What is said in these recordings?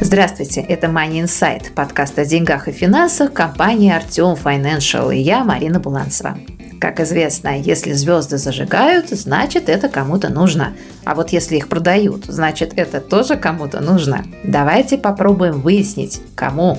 Здравствуйте, это Money Insight, подкаст о деньгах и финансах компании Артем Financial и я, Марина Буланцева. Как известно, если звезды зажигают, значит это кому-то нужно. А вот если их продают, значит это тоже кому-то нужно. Давайте попробуем выяснить, кому.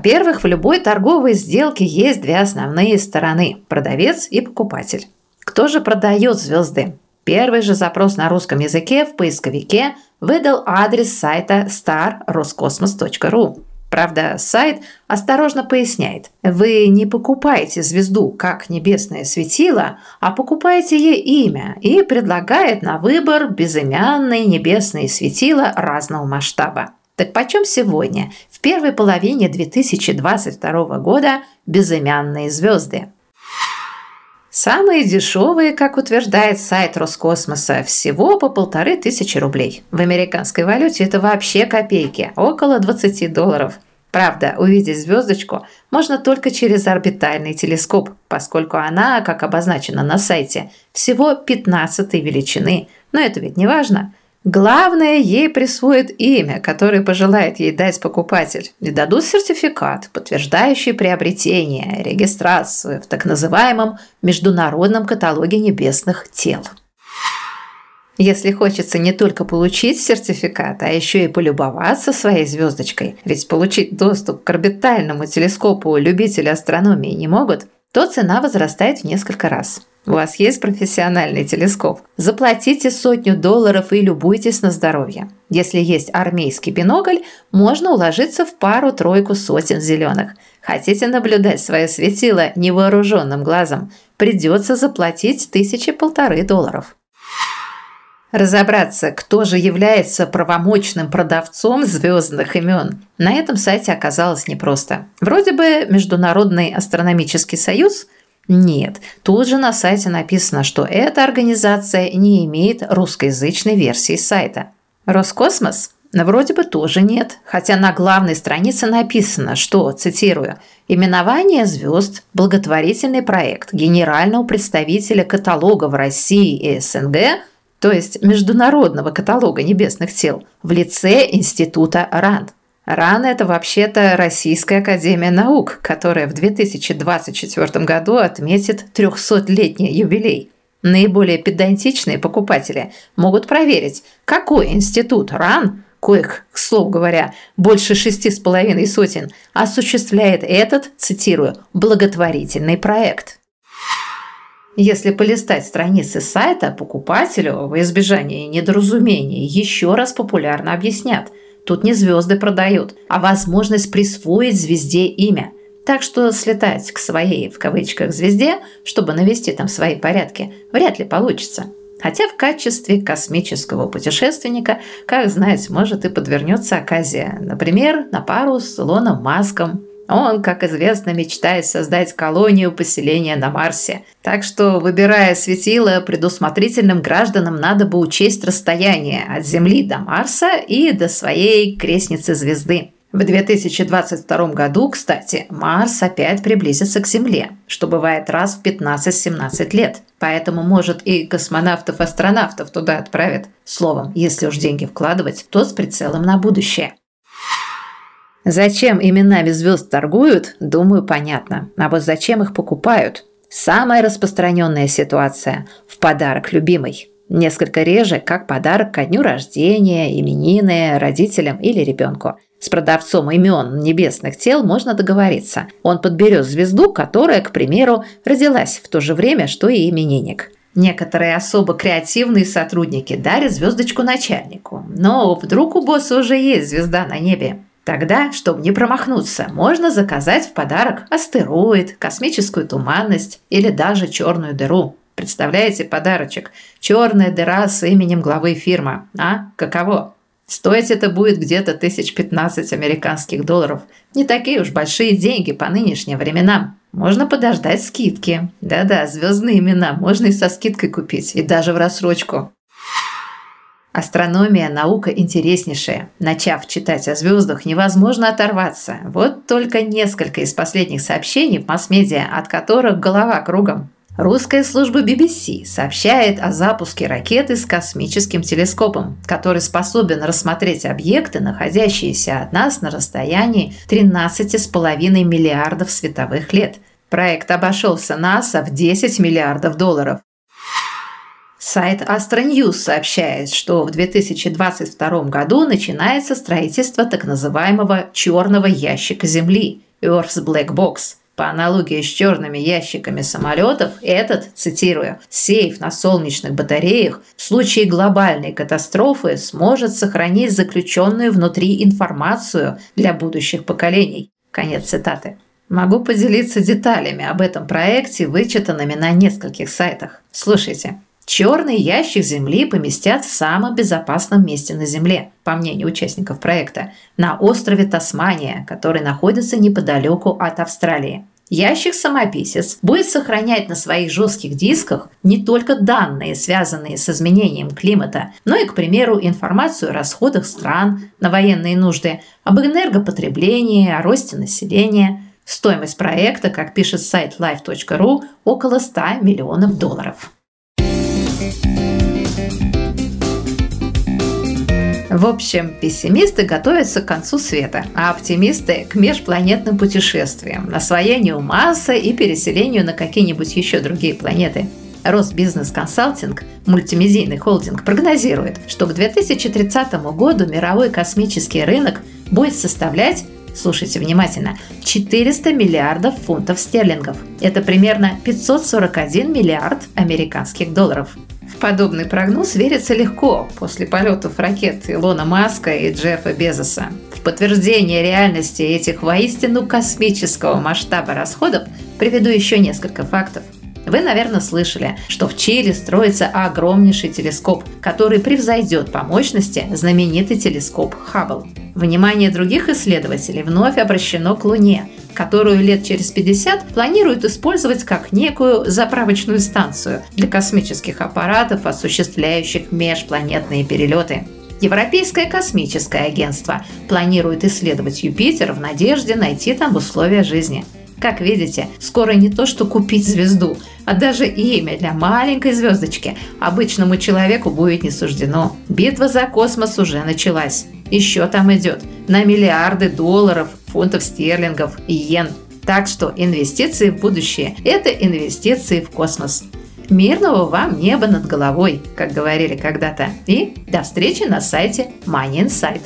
Во-первых, в любой торговой сделке есть две основные стороны – продавец и покупатель. Кто же продает звезды? Первый же запрос на русском языке в поисковике выдал адрес сайта starroscosmos.ru. Правда, сайт осторожно поясняет, вы не покупаете звезду как небесное светило, а покупаете ей имя и предлагает на выбор безымянные небесные светила разного масштаба. Так почем сегодня, в первой половине 2022 года, безымянные звезды? Самые дешевые, как утверждает сайт Роскосмоса, всего по полторы тысячи рублей. В американской валюте это вообще копейки, около 20 долларов. Правда, увидеть звездочку можно только через орбитальный телескоп, поскольку она, как обозначено на сайте, всего 15 величины. Но это ведь не важно. Главное, ей присвоит имя, которое пожелает ей дать покупатель, и дадут сертификат, подтверждающий приобретение, регистрацию в так называемом Международном каталоге небесных тел. Если хочется не только получить сертификат, а еще и полюбоваться своей звездочкой, ведь получить доступ к орбитальному телескопу любители астрономии не могут, то цена возрастает в несколько раз. У вас есть профессиональный телескоп? Заплатите сотню долларов и любуйтесь на здоровье. Если есть армейский бинокль, можно уложиться в пару-тройку сотен зеленых. Хотите наблюдать свое светило невооруженным глазом? Придется заплатить тысячи-полторы долларов. Разобраться, кто же является правомочным продавцом звездных имен, на этом сайте оказалось непросто. Вроде бы Международный астрономический союз – нет, тут же на сайте написано, что эта организация не имеет русскоязычной версии сайта. Роскосмос? Вроде бы тоже нет, хотя на главной странице написано, что, цитирую, «Именование звезд – благотворительный проект генерального представителя каталога в России и СНГ, то есть Международного каталога небесных тел, в лице Института РАНД». РАН – это вообще-то Российская Академия Наук, которая в 2024 году отметит 300-летний юбилей. Наиболее педантичные покупатели могут проверить, какой институт РАН, коих, к слову говоря, больше шести с половиной сотен, осуществляет этот, цитирую, «благотворительный проект». Если полистать страницы сайта, покупателю во избежание недоразумений еще раз популярно объяснят – Тут не звезды продают, а возможность присвоить звезде имя. Так что слетать к своей, в кавычках, звезде, чтобы навести там свои порядки, вряд ли получится. Хотя в качестве космического путешественника, как знать, может и подвернется оказия. Например, на пару с Илоном Маском он, как известно, мечтает создать колонию поселения на Марсе. Так что, выбирая светило, предусмотрительным гражданам надо бы учесть расстояние от Земли до Марса и до своей крестницы звезды. В 2022 году, кстати, Марс опять приблизится к Земле, что бывает раз в 15-17 лет. Поэтому, может, и космонавтов-астронавтов туда отправят. Словом, если уж деньги вкладывать, то с прицелом на будущее. Зачем именами звезд торгуют, думаю, понятно. А вот зачем их покупают? Самая распространенная ситуация – в подарок любимой. Несколько реже, как подарок ко дню рождения, именины, родителям или ребенку. С продавцом имен небесных тел можно договориться. Он подберет звезду, которая, к примеру, родилась в то же время, что и именинник. Некоторые особо креативные сотрудники дарят звездочку начальнику. Но вдруг у босса уже есть звезда на небе. Тогда, чтобы не промахнуться, можно заказать в подарок астероид, космическую туманность или даже черную дыру. Представляете подарочек? Черная дыра с именем главы фирмы. А? Каково? Стоить это будет где-то тысяч пятнадцать американских долларов. Не такие уж большие деньги по нынешним временам. Можно подождать скидки. Да-да, звездные имена можно и со скидкой купить, и даже в рассрочку. Астрономия – наука интереснейшая. Начав читать о звездах, невозможно оторваться. Вот только несколько из последних сообщений в масс-медиа, от которых голова кругом. Русская служба BBC сообщает о запуске ракеты с космическим телескопом, который способен рассмотреть объекты, находящиеся от нас на расстоянии 13,5 миллиардов световых лет. Проект обошелся НАСА в 10 миллиардов долларов. Сайт Astronews сообщает, что в 2022 году начинается строительство так называемого «черного ящика Земли» – Earth's Black Box. По аналогии с черными ящиками самолетов, этот, цитирую, «сейф на солнечных батареях в случае глобальной катастрофы сможет сохранить заключенную внутри информацию для будущих поколений». Конец цитаты. Могу поделиться деталями об этом проекте, вычитанными на нескольких сайтах. Слушайте. Черный ящик Земли поместят в самом безопасном месте на Земле, по мнению участников проекта, на острове Тасмания, который находится неподалеку от Австралии. Ящик-самописец будет сохранять на своих жестких дисках не только данные, связанные с изменением климата, но и, к примеру, информацию о расходах стран на военные нужды, об энергопотреблении, о росте населения. Стоимость проекта, как пишет сайт life.ru, около 100 миллионов долларов. В общем, пессимисты готовятся к концу света, а оптимисты – к межпланетным путешествиям, освоению Марса и переселению на какие-нибудь еще другие планеты. Росбизнес Консалтинг, мультимедийный холдинг, прогнозирует, что к 2030 году мировой космический рынок будет составлять слушайте внимательно, 400 миллиардов фунтов стерлингов. Это примерно 541 миллиард американских долларов подобный прогноз верится легко после полетов ракет Илона Маска и Джеффа Безоса. В подтверждение реальности этих воистину космического масштаба расходов приведу еще несколько фактов. Вы, наверное, слышали, что в Чили строится огромнейший телескоп, который превзойдет по мощности знаменитый телескоп Хаббл. Внимание других исследователей вновь обращено к Луне, которую лет через 50 планируют использовать как некую заправочную станцию для космических аппаратов, осуществляющих межпланетные перелеты. Европейское космическое агентство планирует исследовать Юпитер в надежде найти там условия жизни. Как видите, скоро не то что купить звезду, а даже имя для маленькой звездочки обычному человеку будет не суждено. Битва за космос уже началась. Еще там идет на миллиарды долларов фунтов стерлингов и йен. Так что инвестиции в будущее – это инвестиции в космос. Мирного вам неба над головой, как говорили когда-то. И до встречи на сайте Money Insight.